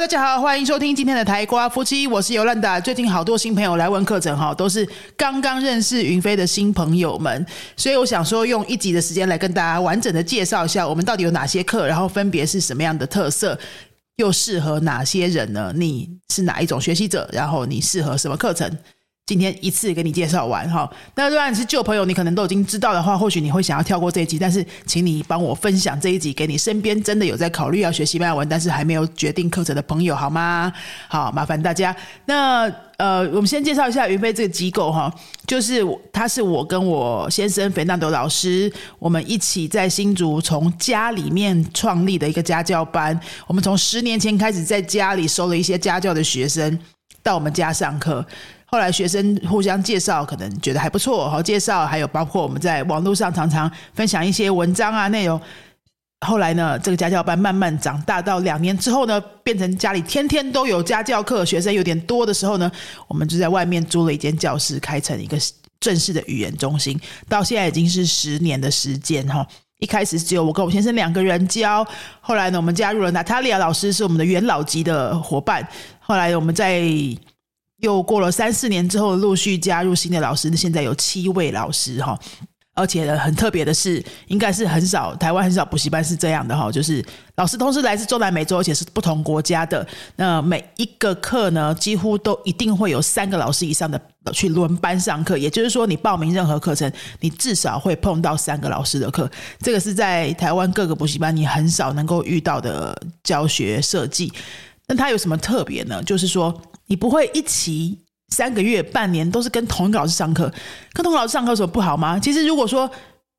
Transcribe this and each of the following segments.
大家好，欢迎收听今天的台瓜夫妻，我是尤兰达。最近好多新朋友来问课程哈，都是刚刚认识云飞的新朋友们，所以我想说用一集的时间来跟大家完整的介绍一下我们到底有哪些课，然后分别是什么样的特色，又适合哪些人呢？你是哪一种学习者？然后你适合什么课程？今天一次给你介绍完哈，那如果你是旧朋友，你可能都已经知道的话，或许你会想要跳过这一集，但是请你帮我分享这一集给你身边真的有在考虑要学西班牙文，但是还没有决定课程的朋友，好吗？好，麻烦大家。那呃，我们先介绍一下云飞这个机构哈，就是他是我跟我先生肥纳德老师，我们一起在新竹从家里面创立的一个家教班。我们从十年前开始在家里收了一些家教的学生到我们家上课。后来学生互相介绍，可能觉得还不错，好介绍。还有包括我们在网络上常常分享一些文章啊内容。后来呢，这个家教班慢慢长大，到两年之后呢，变成家里天天都有家教课，学生有点多的时候呢，我们就在外面租了一间教室，开成一个正式的语言中心。到现在已经是十年的时间哈。一开始只有我跟我先生两个人教，后来呢，我们加入了娜塔莉亚老师，是我们的元老级的伙伴。后来我们在又过了三四年之后，陆续加入新的老师，现在有七位老师哈。而且很特别的是，应该是很少台湾很少补习班是这样的哈，就是老师都是来自中南美洲，而且是不同国家的。那每一个课呢，几乎都一定会有三个老师以上的去轮班上课。也就是说，你报名任何课程，你至少会碰到三个老师的课。这个是在台湾各个补习班你很少能够遇到的教学设计。那它有什么特别呢？就是说。你不会一起三个月、半年都是跟同一个老师上课，跟同一个老师上课有什么不好吗？其实如果说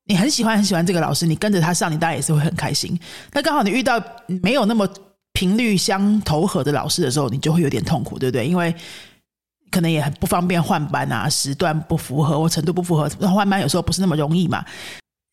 你很喜欢很喜欢这个老师，你跟着他上，你当然也是会很开心。那刚好你遇到没有那么频率相投合的老师的时候，你就会有点痛苦，对不对？因为可能也很不方便换班啊，时段不符合或程度不符合，换班有时候不是那么容易嘛。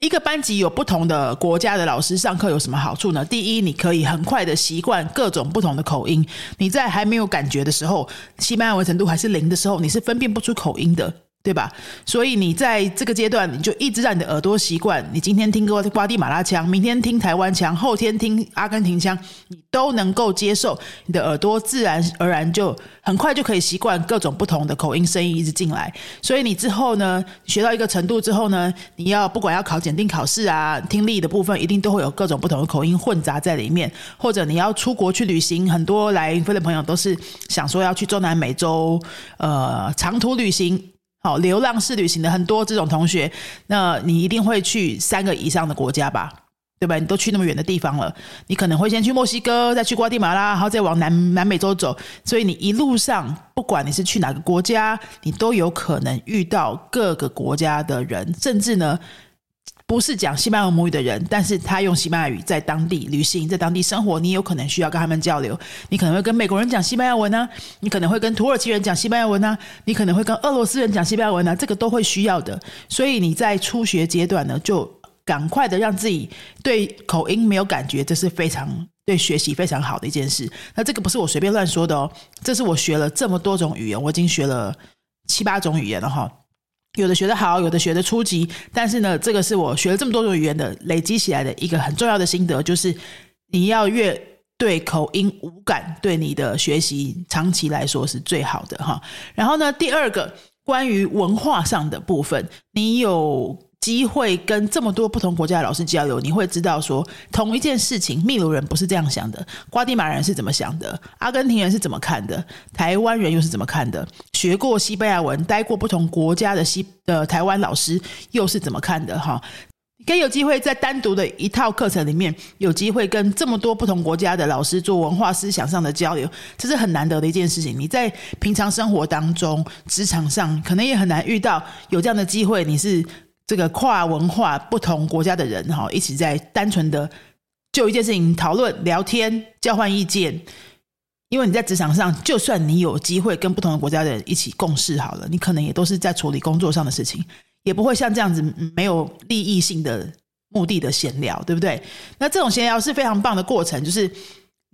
一个班级有不同的国家的老师上课有什么好处呢？第一，你可以很快的习惯各种不同的口音。你在还没有感觉的时候，西班牙文程度还是零的时候，你是分辨不出口音的。对吧？所以你在这个阶段，你就一直让你的耳朵习惯。你今天听瓜瓜地马拉腔，明天听台湾腔，后天听阿根廷腔，你都能够接受。你的耳朵自然而然就很快就可以习惯各种不同的口音声音一直进来。所以你之后呢，学到一个程度之后呢，你要不管要考检定考试啊，听力的部分一定都会有各种不同的口音混杂在里面。或者你要出国去旅行，很多来飞的朋友都是想说要去中南美洲，呃，长途旅行。好，流浪式旅行的很多这种同学，那你一定会去三个以上的国家吧？对吧？你都去那么远的地方了，你可能会先去墨西哥，再去瓜地马拉，然后再往南南美洲走。所以你一路上，不管你是去哪个国家，你都有可能遇到各个国家的人，甚至呢。不是讲西班牙母语的人，但是他用西班牙语在当地旅行，在当地生活，你有可能需要跟他们交流。你可能会跟美国人讲西班牙文呢，你可能会跟土耳其人讲西班牙文呢，你可能会跟俄罗斯人讲西班牙文呢，这个都会需要的。所以你在初学阶段呢，就赶快的让自己对口音没有感觉，这是非常对学习非常好的一件事。那这个不是我随便乱说的哦，这是我学了这么多种语言，我已经学了七八种语言了哈。有的学得好，有的学得初级，但是呢，这个是我学了这么多种语言的累积起来的一个很重要的心得，就是你要越对口音无感，对你的学习长期来说是最好的哈。然后呢，第二个关于文化上的部分，你有。机会跟这么多不同国家的老师交流，你会知道说同一件事情，秘鲁人不是这样想的，瓜地马人是怎么想的，阿根廷人是怎么看的，台湾人又是怎么看的？学过西班牙文、待过不同国家的西的台湾老师又是怎么看的？哈，可以有机会在单独的一套课程里面，有机会跟这么多不同国家的老师做文化思想上的交流，这是很难得的一件事情。你在平常生活当中、职场上，可能也很难遇到有这样的机会。你是。这个跨文化不同国家的人哈，一起在单纯的就一件事情讨论、聊天、交换意见。因为你在职场上，就算你有机会跟不同的国家的人一起共事好了，你可能也都是在处理工作上的事情，也不会像这样子没有利益性的目的的闲聊，对不对？那这种闲聊是非常棒的过程，就是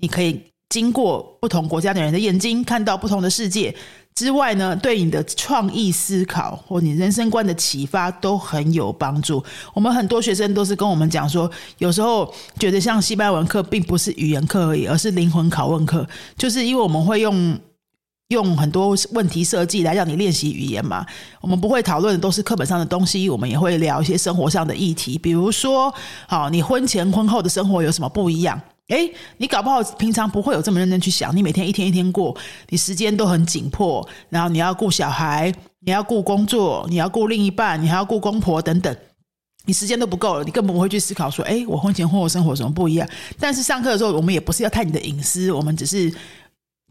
你可以经过不同国家的人的眼睛，看到不同的世界。之外呢，对你的创意思考或你人生观的启发都很有帮助。我们很多学生都是跟我们讲说，有时候觉得像西班牙文课并不是语言课而已，而是灵魂拷问课，就是因为我们会用用很多问题设计来让你练习语言嘛。我们不会讨论的都是课本上的东西，我们也会聊一些生活上的议题，比如说，好，你婚前婚后的生活有什么不一样？哎，你搞不好平常不会有这么认真去想，你每天一天一天过，你时间都很紧迫，然后你要顾小孩，你要顾工作，你要顾另一半，你还要顾公婆等等，你时间都不够了，你根本不会去思考说，哎，我婚前婚后生活什么不一样？但是上课的时候，我们也不是要探你的隐私，我们只是。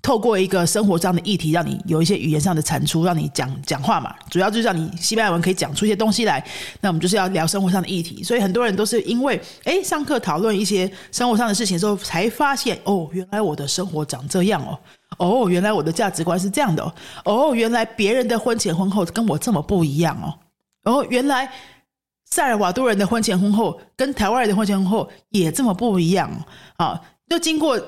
透过一个生活上的议题，让你有一些语言上的产出，让你讲讲话嘛。主要就是让你西班牙文可以讲出一些东西来。那我们就是要聊生活上的议题，所以很多人都是因为哎上课讨论一些生活上的事情的时候，才发现哦，原来我的生活长这样哦，哦，原来我的价值观是这样的哦，哦，原来别人的婚前婚后跟我这么不一样哦，哦，原来塞尔瓦多人的婚前婚后跟台湾人的婚前婚后也这么不一样啊，就经过。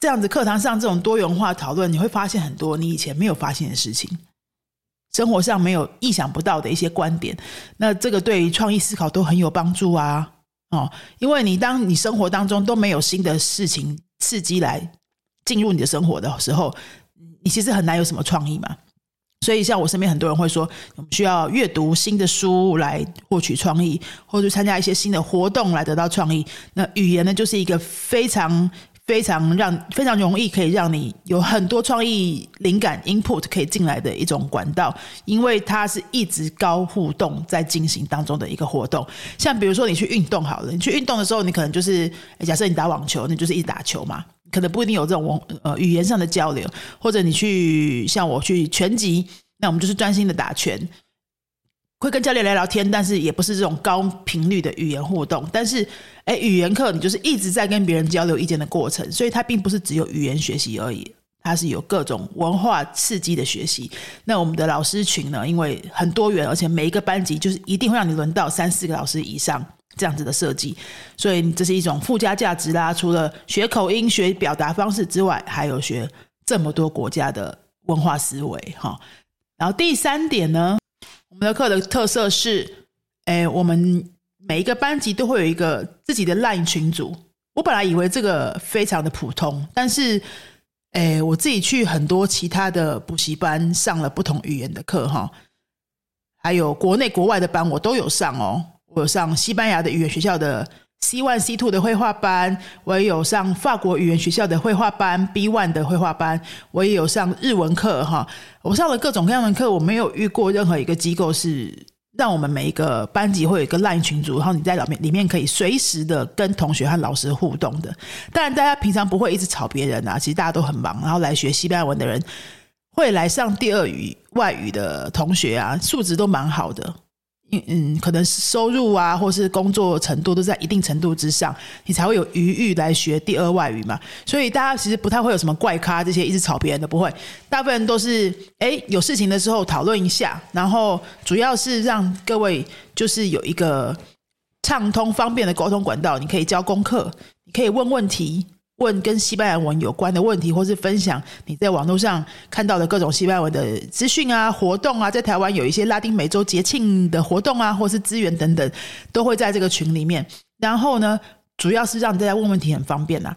这样子课堂上这种多元化讨论，你会发现很多你以前没有发现的事情，生活上没有意想不到的一些观点。那这个对于创意思考都很有帮助啊！哦，因为你当你生活当中都没有新的事情刺激来进入你的生活的时候，你其实很难有什么创意嘛。所以，像我身边很多人会说，我们需要阅读新的书来获取创意，或者参加一些新的活动来得到创意。那语言呢，就是一个非常。非常让非常容易可以让你有很多创意灵感 input 可以进来的一种管道，因为它是一直高互动在进行当中的一个活动。像比如说你去运动好了，你去运动的时候，你可能就是假设你打网球，你就是一直打球嘛，可能不一定有这种呃语言上的交流，或者你去像我去拳击，那我们就是专心的打拳。会跟教练聊聊天，但是也不是这种高频率的语言互动。但是，哎，语言课你就是一直在跟别人交流意见的过程，所以它并不是只有语言学习而已，它是有各种文化刺激的学习。那我们的老师群呢，因为很多元，而且每一个班级就是一定会让你轮到三四个老师以上这样子的设计，所以这是一种附加价值啦。除了学口音、学表达方式之外，还有学这么多国家的文化思维哈。然后第三点呢？我们的课的特色是，哎，我们每一个班级都会有一个自己的 LINE 群组。我本来以为这个非常的普通，但是，哎，我自己去很多其他的补习班上了不同语言的课，哈，还有国内国外的班我都有上哦。我有上西班牙的语言学校的。C one C two 的绘画班，我也有上法国语言学校的绘画班 B one 的绘画班，我也有上日文课哈。我上了各种各样的课，我没有遇过任何一个机构是让我们每一个班级会有一个 LINE 群组，然后你在里面里面可以随时的跟同学和老师互动的。当然，大家平常不会一直吵别人啊，其实大家都很忙。然后来学西班牙文的人，会来上第二语外语的同学啊，素质都蛮好的。嗯嗯，可能收入啊，或是工作程度都在一定程度之上，你才会有余裕来学第二外语嘛。所以大家其实不太会有什么怪咖这些一直吵别人的，不会。大部分都是哎有事情的时候讨论一下，然后主要是让各位就是有一个畅通方便的沟通管道，你可以交功课，你可以问问题。问跟西班牙文有关的问题，或是分享你在网络上看到的各种西班牙文的资讯啊、活动啊，在台湾有一些拉丁美洲节庆的活动啊，或是资源等等，都会在这个群里面。然后呢，主要是让大家问问题很方便呐。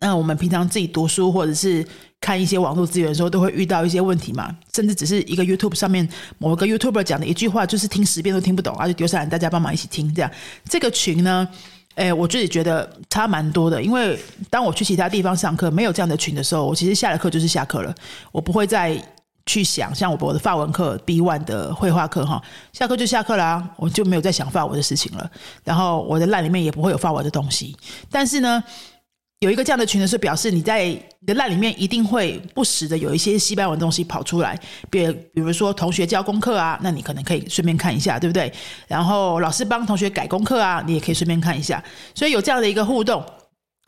那我们平常自己读书或者是看一些网络资源的时候，都会遇到一些问题嘛，甚至只是一个 YouTube 上面某个 YouTuber 讲的一句话，就是听十遍都听不懂，而且丢下来大家帮忙一起听，这样这个群呢。哎，我自己觉得差蛮多的，因为当我去其他地方上课没有这样的群的时候，我其实下了课就是下课了，我不会再去想像我我的法文课 B one 的绘画课哈，下课就下课啦，我就没有再想法文的事情了，然后我的烂里面也不会有法文的东西，但是呢。有一个这样的群呢，是表示你在你的烂里面一定会不时的有一些西班牙文东西跑出来，比比如说同学交功课啊，那你可能可以顺便看一下，对不对？然后老师帮同学改功课啊，你也可以顺便看一下。所以有这样的一个互动，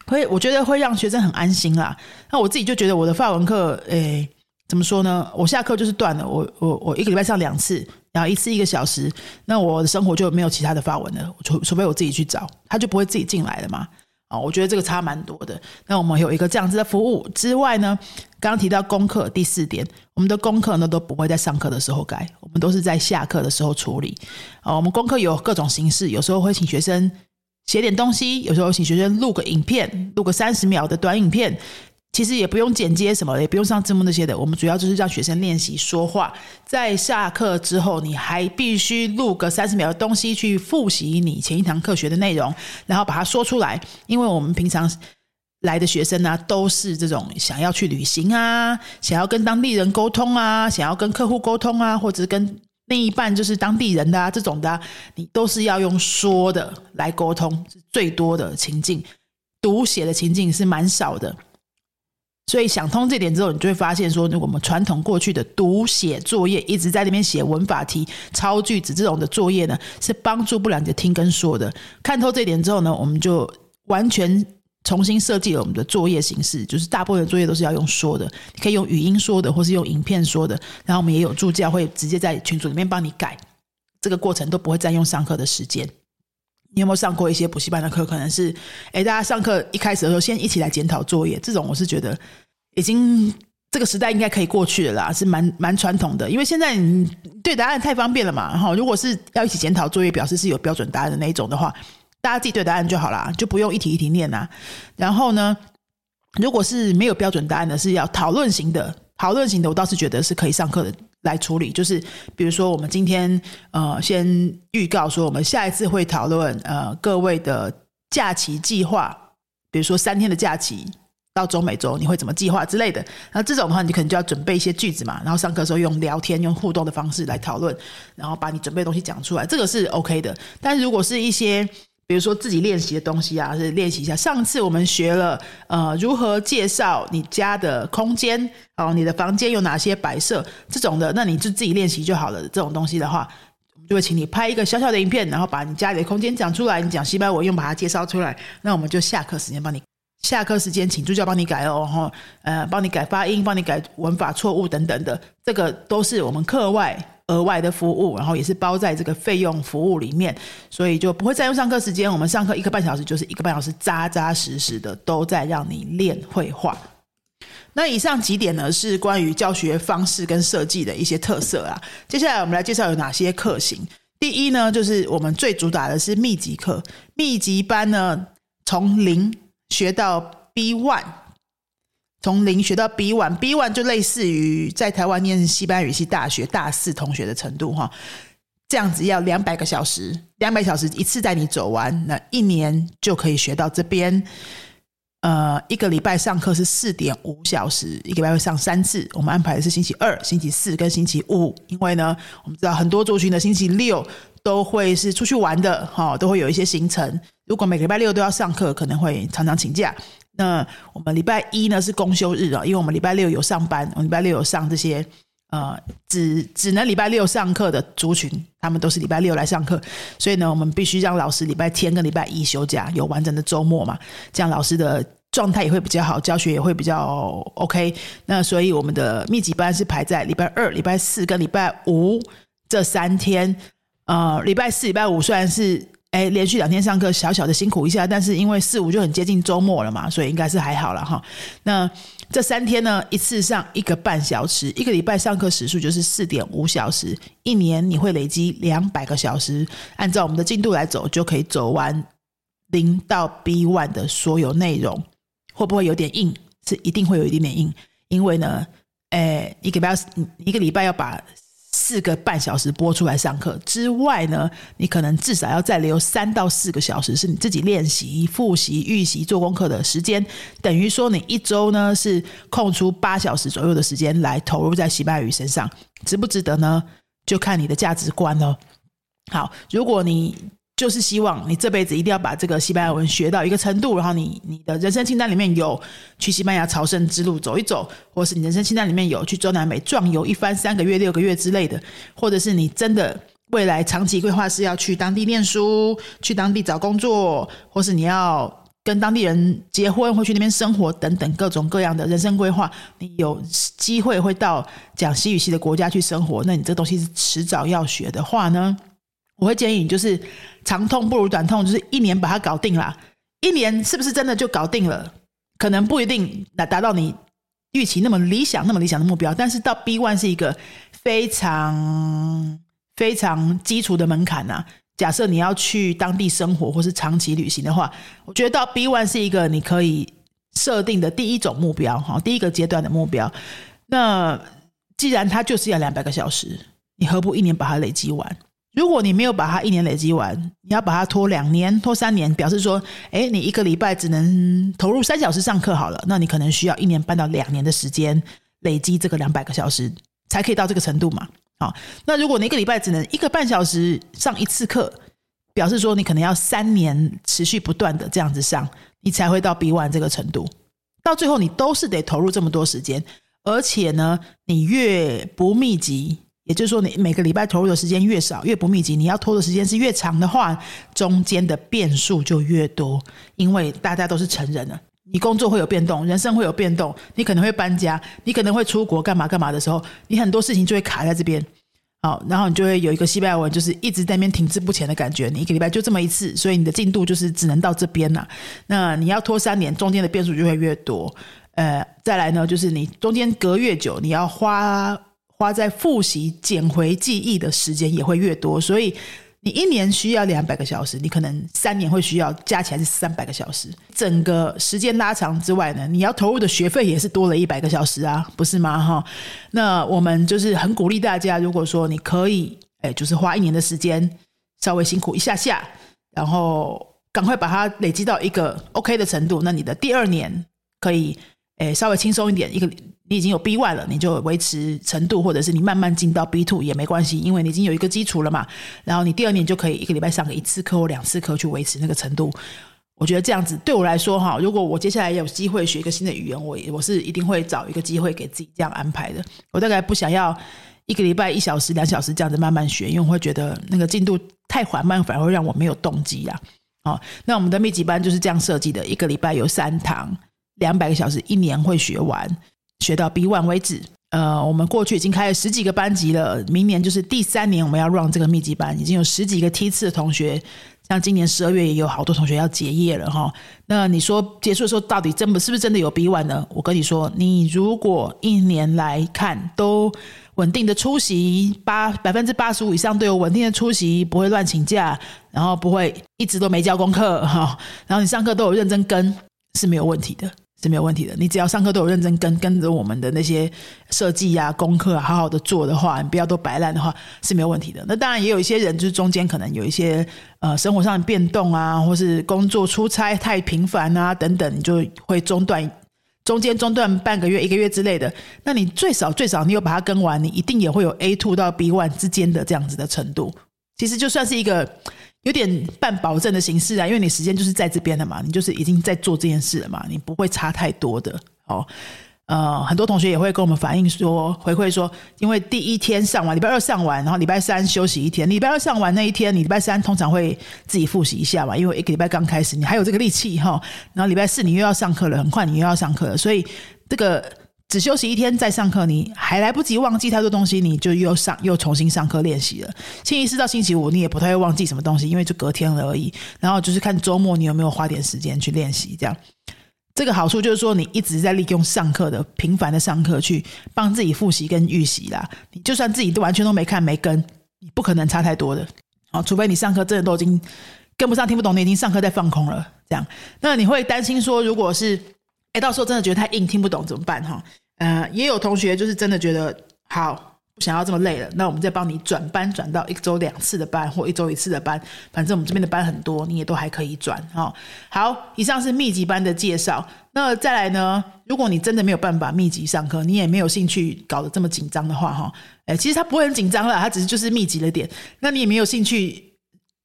会我觉得会让学生很安心啦。那我自己就觉得我的法文课，诶，怎么说呢？我下课就是断了，我我我一个礼拜上两次，然后一次一个小时，那我的生活就没有其他的发文了，除除非我自己去找，他就不会自己进来了嘛。啊，我觉得这个差蛮多的。那我们有一个这样子的服务之外呢，刚刚提到功课第四点，我们的功课呢都不会在上课的时候改，我们都是在下课的时候处理。啊，我们功课有各种形式，有时候会请学生写点东西，有时候请学生录个影片，录个三十秒的短影片。其实也不用剪接什么，也不用上字幕那些的。我们主要就是让学生练习说话。在下课之后，你还必须录个三十秒的东西去复习你前一堂课学的内容，然后把它说出来。因为我们平常来的学生呢，都是这种想要去旅行啊，想要跟当地人沟通啊，想要跟客户沟通啊，或者跟另一半就是当地人的啊这种的，你都是要用说的来沟通，是最多的情境。读写的情境是蛮少的。所以想通这点之后，你就会发现说，我们传统过去的读写作业，一直在那边写文法题、抄句子这种的作业呢，是帮助不了你的听跟说的。看透这点之后呢，我们就完全重新设计了我们的作业形式，就是大部分的作业都是要用说的，你可以用语音说的，或是用影片说的。然后我们也有助教会直接在群组里面帮你改，这个过程都不会占用上课的时间。你有没有上过一些补习班的课？可能是，哎，大家上课一开始的时候，先一起来检讨作业。这种我是觉得已经这个时代应该可以过去了啦，是蛮蛮传统的。因为现在你对答案太方便了嘛，哈。如果是要一起检讨作业，表示是有标准答案的那一种的话，大家自己对答案就好啦，就不用一题一题念啊。然后呢，如果是没有标准答案的，是要讨论型的，讨论型的，我倒是觉得是可以上课的。来处理，就是比如说，我们今天呃，先预告说，我们下一次会讨论呃各位的假期计划，比如说三天的假期到中美洲，你会怎么计划之类的。那这种的话，你可能就要准备一些句子嘛，然后上课的时候用聊天、用互动的方式来讨论，然后把你准备的东西讲出来，这个是 OK 的。但是如果是一些比如说自己练习的东西啊，是练习一下。上次我们学了呃如何介绍你家的空间哦，你的房间有哪些摆设这种的，那你就自己练习就好了。这种东西的话，我们就会请你拍一个小小的影片，然后把你家里的空间讲出来，你讲西班牙文用把它介绍出来。那我们就下课时间帮你，下课时间请助教帮你改哦，哈，呃，帮你改发音，帮你改文法错误等等的，这个都是我们课外。额外的服务，然后也是包在这个费用服务里面，所以就不会占用上课时间。我们上课一个半小时，就是一个半小时，扎扎实实的都在让你练绘画。那以上几点呢，是关于教学方式跟设计的一些特色啊。接下来我们来介绍有哪些课型。第一呢，就是我们最主打的是密集课，密集班呢，从零学到 B one。从零学到 B one，B one 就类似于在台湾念西班牙语系大学大四同学的程度哈，这样子要两百个小时，两百小时一次带你走完，那一年就可以学到这边。呃，一个礼拜上课是四点五小时，一个礼拜会上三次，我们安排的是星期二、星期四跟星期五，因为呢，我们知道很多族群的星期六都会是出去玩的哈，都会有一些行程，如果每个礼拜六都要上课，可能会常常请假。那我们礼拜一呢是公休日啊，因为我们礼拜六有上班，我们礼拜六有上这些呃只只能礼拜六上课的族群，他们都是礼拜六来上课，所以呢，我们必须让老师礼拜天跟礼拜一休假，有完整的周末嘛，这样老师的状态也会比较好，教学也会比较 OK。那所以我们的密集班是排在礼拜二、礼拜四跟礼拜五这三天。呃，礼拜四、礼拜五虽然是。哎，连续两天上课，小小的辛苦一下，但是因为四五就很接近周末了嘛，所以应该是还好了哈。那这三天呢，一次上一个半小时，一个礼拜上课时数就是四点五小时，一年你会累积两百个小时，按照我们的进度来走，就可以走完零到 B one 的所有内容。会不会有点硬？是一定会有一点点硬，因为呢，哎，一个礼拜一个礼拜要把。四个半小时播出来上课之外呢，你可能至少要再留三到四个小时是你自己练习、复习、预习、做功课的时间。等于说，你一周呢是空出八小时左右的时间来投入在西班牙语身上，值不值得呢？就看你的价值观了。好，如果你。就是希望你这辈子一定要把这个西班牙文学到一个程度，然后你你的人生清单里面有去西班牙朝圣之路走一走，或是你人生清单里面有去中南美壮游一番三个月、六个月之类的，或者是你真的未来长期规划是要去当地念书、去当地找工作，或是你要跟当地人结婚或去那边生活等等各种各样的人生规划，你有机会会到讲西语系的国家去生活，那你这东西是迟早要学的话呢？我会建议你，就是长痛不如短痛，就是一年把它搞定啦。一年是不是真的就搞定了？可能不一定达达到你预期那么理想、那么理想的目标。但是到 B one 是一个非常非常基础的门槛呐。假设你要去当地生活或是长期旅行的话，我觉得到 B one 是一个你可以设定的第一种目标哈，第一个阶段的目标。那既然它就是要两百个小时，你何不一年把它累积完？如果你没有把它一年累积完，你要把它拖两年、拖三年，表示说，哎，你一个礼拜只能投入三小时上课好了，那你可能需要一年半到两年的时间累积这个两百个小时，才可以到这个程度嘛。好，那如果你一个礼拜只能一个半小时上一次课，表示说你可能要三年持续不断的这样子上，你才会到 B one 这个程度。到最后你都是得投入这么多时间，而且呢，你越不密集，也就是说你每个礼拜投入的时间越少，越不密集，你要拖的时间是越长的话，中间的变数就越多。因为大家都是成人了，你工作会有变动，人生会有变动，你可能会搬家，你可能会出国干嘛干嘛的时候，你很多事情就会卡在这边。好，然后你就会有一个西班牙文，就是一直在那边停滞不前的感觉。你一个礼拜就这么一次，所以你的进度就是只能到这边了。那你要拖三年，中间的变数就会越多。呃，再来呢，就是你中间隔越久，你要花花在复习、捡回记忆的时间也会越多。所以。你一年需要两百个小时，你可能三年会需要加起来是三百个小时。整个时间拉长之外呢，你要投入的学费也是多了一百个小时啊，不是吗？哈，那我们就是很鼓励大家，如果说你可以，哎，就是花一年的时间，稍微辛苦一下下，然后赶快把它累积到一个 OK 的程度，那你的第二年可以，哎，稍微轻松一点，一个。你已经有 B one 了，你就维持程度，或者是你慢慢进到 B two 也没关系，因为你已经有一个基础了嘛。然后你第二年就可以一个礼拜上个一次课或两次课去维持那个程度。我觉得这样子对我来说哈，如果我接下来有机会学一个新的语言，我我是一定会找一个机会给自己这样安排的。我大概不想要一个礼拜一小时、两小时这样子慢慢学，因为我会觉得那个进度太缓慢，反而会让我没有动机呀。哦，那我们的密集班就是这样设计的，一个礼拜有三堂，两百个小时，一年会学完。学到 B one 为止，呃，我们过去已经开了十几个班级了，明年就是第三年，我们要 run 这个密集班，已经有十几个梯次的同学，像今年十二月也有好多同学要结业了哈。那你说结束的时候，到底真不是不是真的有 B one 呢？我跟你说，你如果一年来看都稳定的出席，八百分之八十五以上都有稳定的出席，不会乱请假，然后不会一直都没交功课哈，然后你上课都有认真跟，是没有问题的。是没有问题的。你只要上课都有认真跟跟着我们的那些设计呀、功课啊，好好的做的话，你不要都摆烂的话是没有问题的。那当然也有一些人，就是中间可能有一些呃生活上的变动啊，或是工作出差太频繁啊等等，你就会中断，中间中断半个月、一个月之类的。那你最少最少你有把它跟完，你一定也会有 A two 到 B one 之间的这样子的程度。其实就算是一个。有点半保证的形式啊，因为你时间就是在这边的嘛，你就是已经在做这件事了嘛，你不会差太多的哦。呃，很多同学也会跟我们反映说，回馈说，因为第一天上完，礼拜二上完，然后礼拜三休息一天，礼拜二上完那一天，你礼拜三通常会自己复习一下嘛，因为一个礼拜刚开始，你还有这个力气哈。然后礼拜四你又要上课了，很快你又要上课了，所以这个。只休息一天再上课，你还来不及忘记太多东西，你就又上又重新上课练习了。星期四到星期五你也不太会忘记什么东西，因为就隔天了而已。然后就是看周末你有没有花点时间去练习，这样。这个好处就是说，你一直在利用上课的频繁的上课去帮自己复习跟预习啦。你就算自己都完全都没看没跟，你不可能差太多的。哦，除非你上课真的都已经跟不上、听不懂，你已经上课在放空了。这样，那你会担心说，如果是哎，到时候真的觉得太硬，听不懂怎么办？哈。呃，也有同学就是真的觉得好不想要这么累了，那我们再帮你转班转到一周两次的班或一周一次的班，反正我们这边的班很多，你也都还可以转哈。好，以上是密集班的介绍。那再来呢？如果你真的没有办法密集上课，你也没有兴趣搞得这么紧张的话哈，哎，其实他不会很紧张了，他只是就是密集了点。那你也没有兴趣。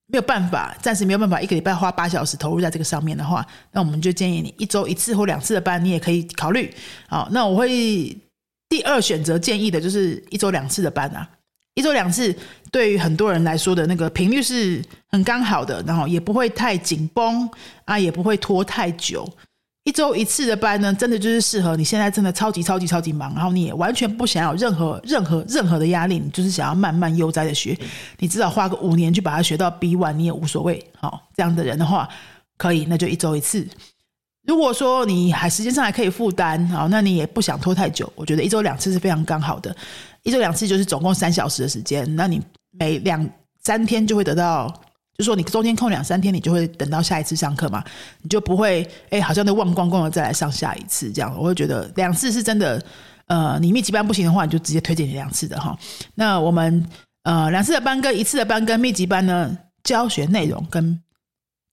没有办法，暂时没有办法，一个礼拜花八小时投入在这个上面的话，那我们就建议你一周一次或两次的班，你也可以考虑。好，那我会第二选择建议的就是一周两次的班啊，一周两次对于很多人来说的那个频率是很刚好的，然后也不会太紧绷啊，也不会拖太久。一周一次的班呢，真的就是适合你现在真的超级超级超级忙，然后你也完全不想要任何任何任何的压力，你就是想要慢慢悠哉的学，你至少花个五年去把它学到 B one，你也无所谓。好，这样的人的话，可以，那就一周一次。如果说你还时间上还可以负担，好，那你也不想拖太久，我觉得一周两次是非常刚好的。一周两次就是总共三小时的时间，那你每两三天就会得到，就说你中间空两三天，你就会等到下一次上课嘛，你就不会哎，好像都忘光光了再来上下一次这样。我会觉得两次是真的，呃，你密集班不行的话，你就直接推荐你两次的哈。那我们呃两次的班跟一次的班跟密集班呢，教学内容跟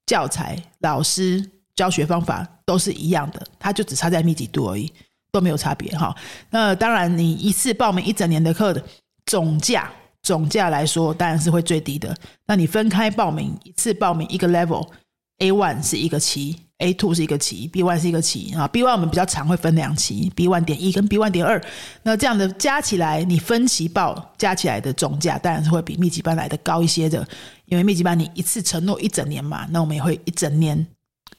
教材老师。教学方法都是一样的，它就只差在密集度而已，都没有差别哈。那当然，你一次报名一整年的课的总价，总价来说当然是会最低的。那你分开报名，一次报名一个 level，A one 是一个期，A two 是一个期，B one 是一个期啊。B one 我们比较常，会分两期，B one 点一跟 B one 点二。那这样的加起来，你分期报加起来的总价，当然是会比密集班来的高一些的。因为密集班你一次承诺一整年嘛，那我们也会一整年。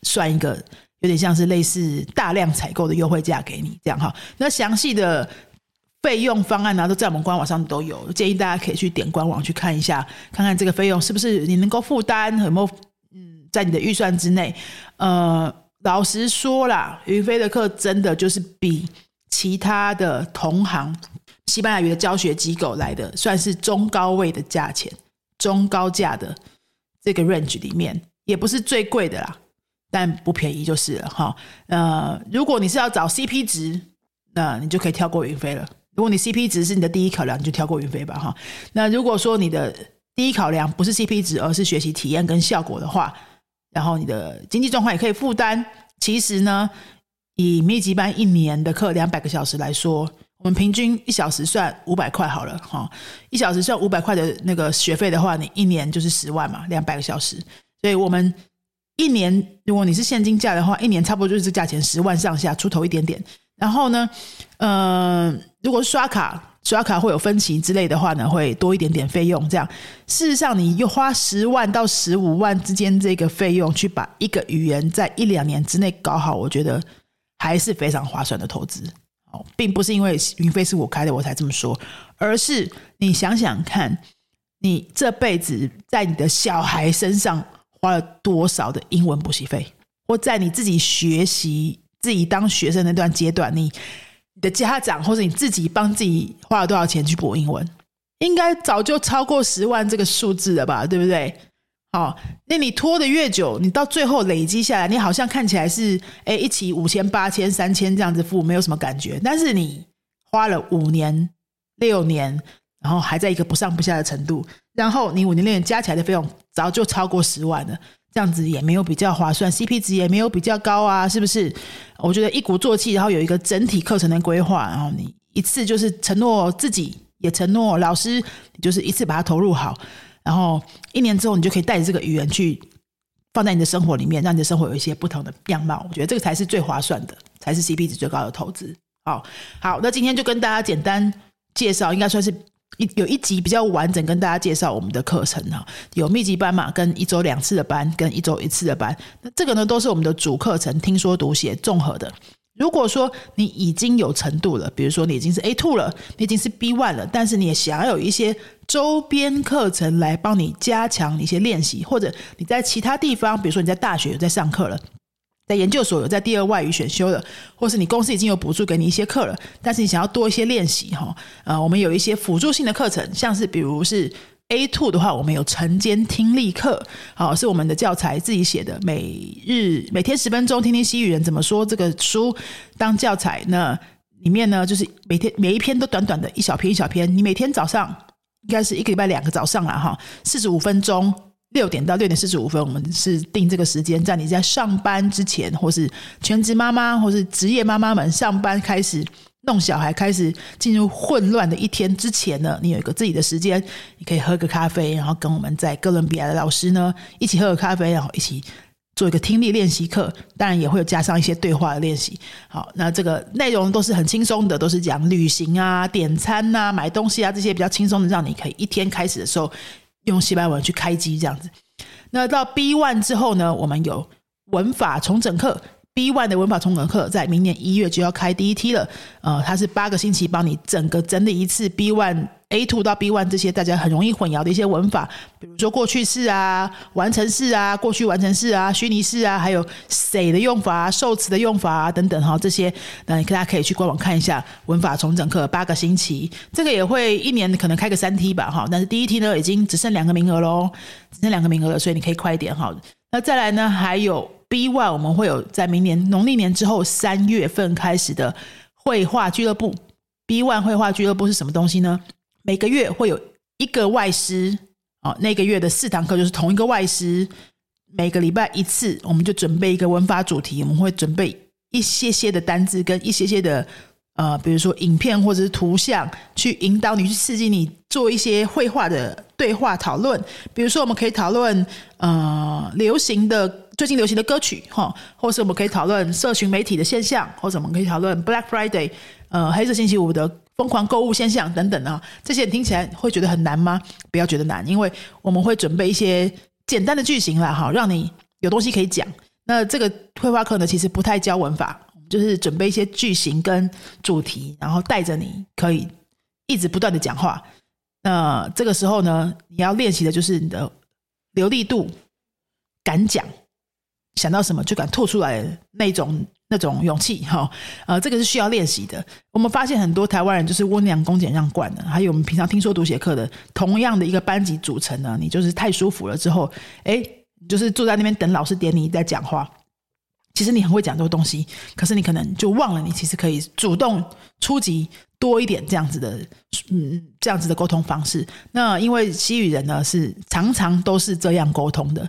算一个有点像是类似大量采购的优惠价给你，这样哈。那详细的费用方案呢，都在我们官网上都有，建议大家可以去点官网去看一下，看看这个费用是不是你能够负担，有没有嗯在你的预算之内。呃，老实说啦，云飞的课真的就是比其他的同行西班牙语的教学机构来的，算是中高位的价钱，中高价的这个 range 里面，也不是最贵的啦。但不便宜就是了哈。呃，如果你是要找 CP 值，那你就可以跳过云飞了。如果你 CP 值是你的第一考量，你就跳过云飞吧哈。那如果说你的第一考量不是 CP 值，而是学习体验跟效果的话，然后你的经济状况也可以负担，其实呢，以密集班一年的课两百个小时来说，我们平均一小时算五百块好了哈。一小时算五百块的那个学费的话，你一年就是十万嘛，两百个小时，所以我们。一年，如果你是现金价的话，一年差不多就是这价钱，十万上下出头一点点。然后呢，呃，如果刷卡，刷卡会有分期之类的话呢，会多一点点费用。这样，事实上，你又花十万到十五万之间这个费用去把一个语言在一两年之内搞好，我觉得还是非常划算的投资。哦，并不是因为云飞是我开的我才这么说，而是你想想看，你这辈子在你的小孩身上。花了多少的英文补习费？或在你自己学习、自己当学生那段阶段，你你的家长或者你自己帮自己花了多少钱去补英文？应该早就超过十万这个数字了吧？对不对？好，那你拖的越久，你到最后累积下来，你好像看起来是哎一起五千、八千、三千这样子付，没有什么感觉。但是你花了五年、六年。然后还在一个不上不下的程度，然后你五年六年加起来的费用早就超过十万了，这样子也没有比较划算，CP 值也没有比较高啊，是不是？我觉得一鼓作气，然后有一个整体课程的规划，然后你一次就是承诺自己，也承诺老师，就是一次把它投入好，然后一年之后你就可以带着这个语言去放在你的生活里面，让你的生活有一些不同的样貌。我觉得这个才是最划算的，才是 CP 值最高的投资。好，好，那今天就跟大家简单介绍，应该算是。一有一集比较完整，跟大家介绍我们的课程哈，有密集班嘛，跟一周两次的班，跟一周一次的班。那这个呢，都是我们的主课程，听说读写综合的。如果说你已经有程度了，比如说你已经是 A two 了，你已经是 B one 了，但是你也想要有一些周边课程来帮你加强一些练习，或者你在其他地方，比如说你在大学有在上课了。在研究所有在第二外语选修的，或是你公司已经有补助给你一些课了，但是你想要多一些练习哈，呃，我们有一些辅助性的课程，像是比如是 A two 的话，我们有晨间听力课，好，是我们的教材自己写的，每日每天十分钟听听西语人怎么说这个书当教材，那里面呢就是每天每一篇都短短的一小篇一小篇，你每天早上应该是一个礼拜两个早上了哈，四十五分钟。六点到六点四十五分，我们是定这个时间，在你在上班之前，或是全职妈妈，或是职业妈妈们上班开始弄小孩，开始进入混乱的一天之前呢，你有一个自己的时间，你可以喝个咖啡，然后跟我们在哥伦比亚的老师呢一起喝个咖啡，然后一起做一个听力练习课，当然也会有加上一些对话的练习。好，那这个内容都是很轻松的，都是讲旅行啊、点餐啊、买东西啊这些比较轻松的，让你可以一天开始的时候。用西班牙文去开机这样子，那到 B one 之后呢，我们有文法重整课。B one 的文法重整课在明年一月就要开第一梯了。呃，它是八个星期帮你整个整理一次 B one A two 到 B one 这些大家很容易混淆的一些文法，比如说过去式啊、完成式啊、过去完成式啊、虚拟式啊，还有谁的用法、啊受词的用法啊等等哈，这些那大家可以去官网看一下文法重整课八个星期，这个也会一年可能开个三 T 吧哈，但是第一 T 呢已经只剩两个名额喽，只剩两个名额了，所以你可以快一点哈。那再来呢，还有 B one 我们会有在明年农历年之后三月份开始的绘画俱乐部。B One 绘画俱乐部是什么东西呢？每个月会有一个外师，哦，那个月的四堂课就是同一个外师，每个礼拜一次，我们就准备一个文法主题，我们会准备一些些的单字跟一些些的呃，比如说影片或者是图像，去引导你去刺激你做一些绘画的对话讨论。比如说，我们可以讨论呃流行的最近流行的歌曲哈，或是我们可以讨论社群媒体的现象，或者我们可以讨论 Black Friday。呃，黑色星期五的疯狂购物现象等等啊，这些听起来会觉得很难吗？不要觉得难，因为我们会准备一些简单的句型啦，哈，让你有东西可以讲。那这个绘画课呢，其实不太教文法，就是准备一些句型跟主题，然后带着你可以一直不断的讲话。那这个时候呢，你要练习的就是你的流利度，敢讲，想到什么就敢吐出来那种。那种勇气哈，呃，这个是需要练习的。我们发现很多台湾人就是温良恭俭让惯的，还有我们平常听说读写课的，同样的一个班级组成呢，你就是太舒服了之后，哎，就是坐在那边等老师点你在讲话。其实你很会讲这个东西，可是你可能就忘了，你其实可以主动出击多一点这样子的，嗯，这样子的沟通方式。那因为西语人呢是常常都是这样沟通的。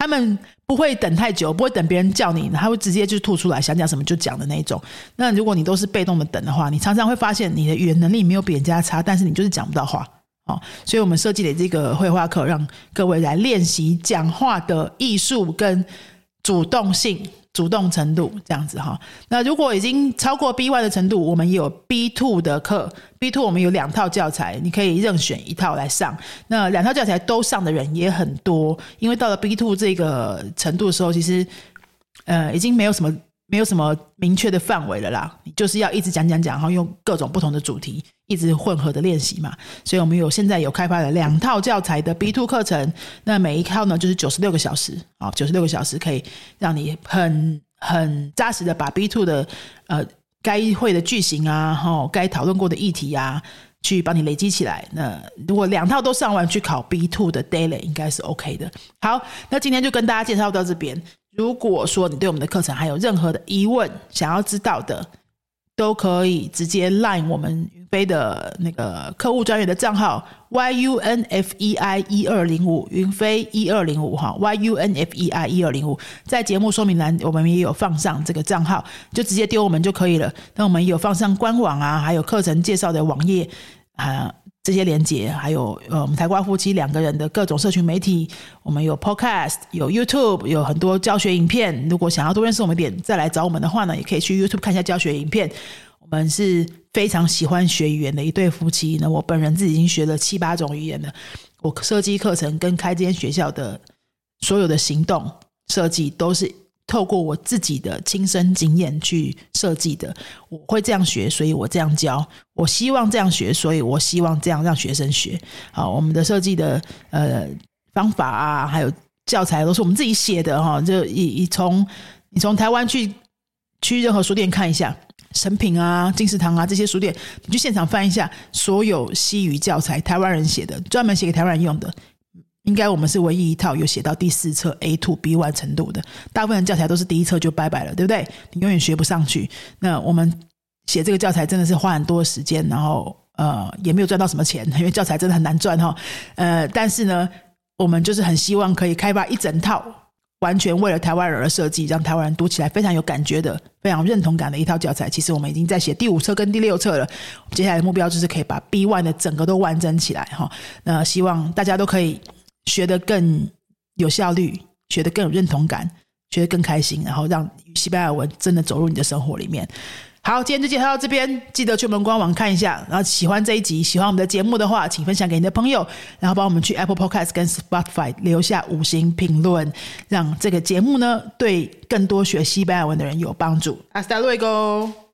他们不会等太久，不会等别人叫你，他会直接就吐出来，想讲什么就讲的那种。那如果你都是被动的等的话，你常常会发现你的语言能力没有比人家差，但是你就是讲不到话。哦，所以我们设计了这个绘画课，让各位来练习讲话的艺术跟主动性。主动程度这样子哈，那如果已经超过 B one 的程度，我们也有 B two 的课。B two 我们有两套教材，你可以任选一套来上。那两套教材都上的人也很多，因为到了 B two 这个程度的时候，其实呃已经没有什么。没有什么明确的范围了啦，你就是要一直讲讲讲，然后用各种不同的主题，一直混合的练习嘛。所以我们有现在有开发了两套教材的 B two 课程，那每一套呢就是九十六个小时啊，九十六个小时可以让你很很扎实的把 B two 的呃该会的句型啊，哈，该讨论过的议题啊，去帮你累积起来。那如果两套都上完，去考 B two 的 daily 应该是 OK 的。好，那今天就跟大家介绍到这边。如果说你对我们的课程还有任何的疑问，想要知道的，都可以直接 line 我们云飞的那个客户专员的账号 y u n f e i 一二零五云飞一二零五哈 y u n f e i 一二零五，在节目说明栏我们也有放上这个账号，就直接丢我们就可以了。那我们有放上官网啊，还有课程介绍的网页啊。这些连接，还有呃，我们台瓜夫妻两个人的各种社群媒体，我们有 Podcast，有 YouTube，有很多教学影片。如果想要多认识我们点，再来找我们的话呢，也可以去 YouTube 看一下教学影片。我们是非常喜欢学语言的一对夫妻。那我本人自己已经学了七八种语言了。我设计课程跟开这间学校的所有的行动设计都是。透过我自己的亲身经验去设计的，我会这样学，所以我这样教。我希望这样学，所以我希望这样让学生学。好，我们的设计的呃方法啊，还有教材都是我们自己写的哈。就以以从你从台湾去去任何书店看一下，成品啊、金石堂啊这些书店，你去现场翻一下，所有西语教材，台湾人写的，专门写给台湾人用的。应该我们是唯一一套有写到第四册 A two B one 程度的，大部分教材都是第一册就拜拜了，对不对？你永远学不上去。那我们写这个教材真的是花很多时间，然后呃也没有赚到什么钱，因为教材真的很难赚哈。呃，但是呢，我们就是很希望可以开发一整套完全为了台湾人而设计，让台湾人读起来非常有感觉的、非常认同感的一套教材。其实我们已经在写第五册跟第六册了，接下来的目标就是可以把 B one 的整个都完整起来哈。那希望大家都可以。学得更有效率，学得更有认同感，学得更开心，然后让西班牙文真的走入你的生活里面。好，今天就介绍到这边，记得去我们官网看一下。然后喜欢这一集，喜欢我们的节目的话，请分享给你的朋友，然后帮我们去 Apple Podcast 跟 Spotify 留下五星评论，让这个节目呢对更多学西班牙文的人有帮助。Hasta luego。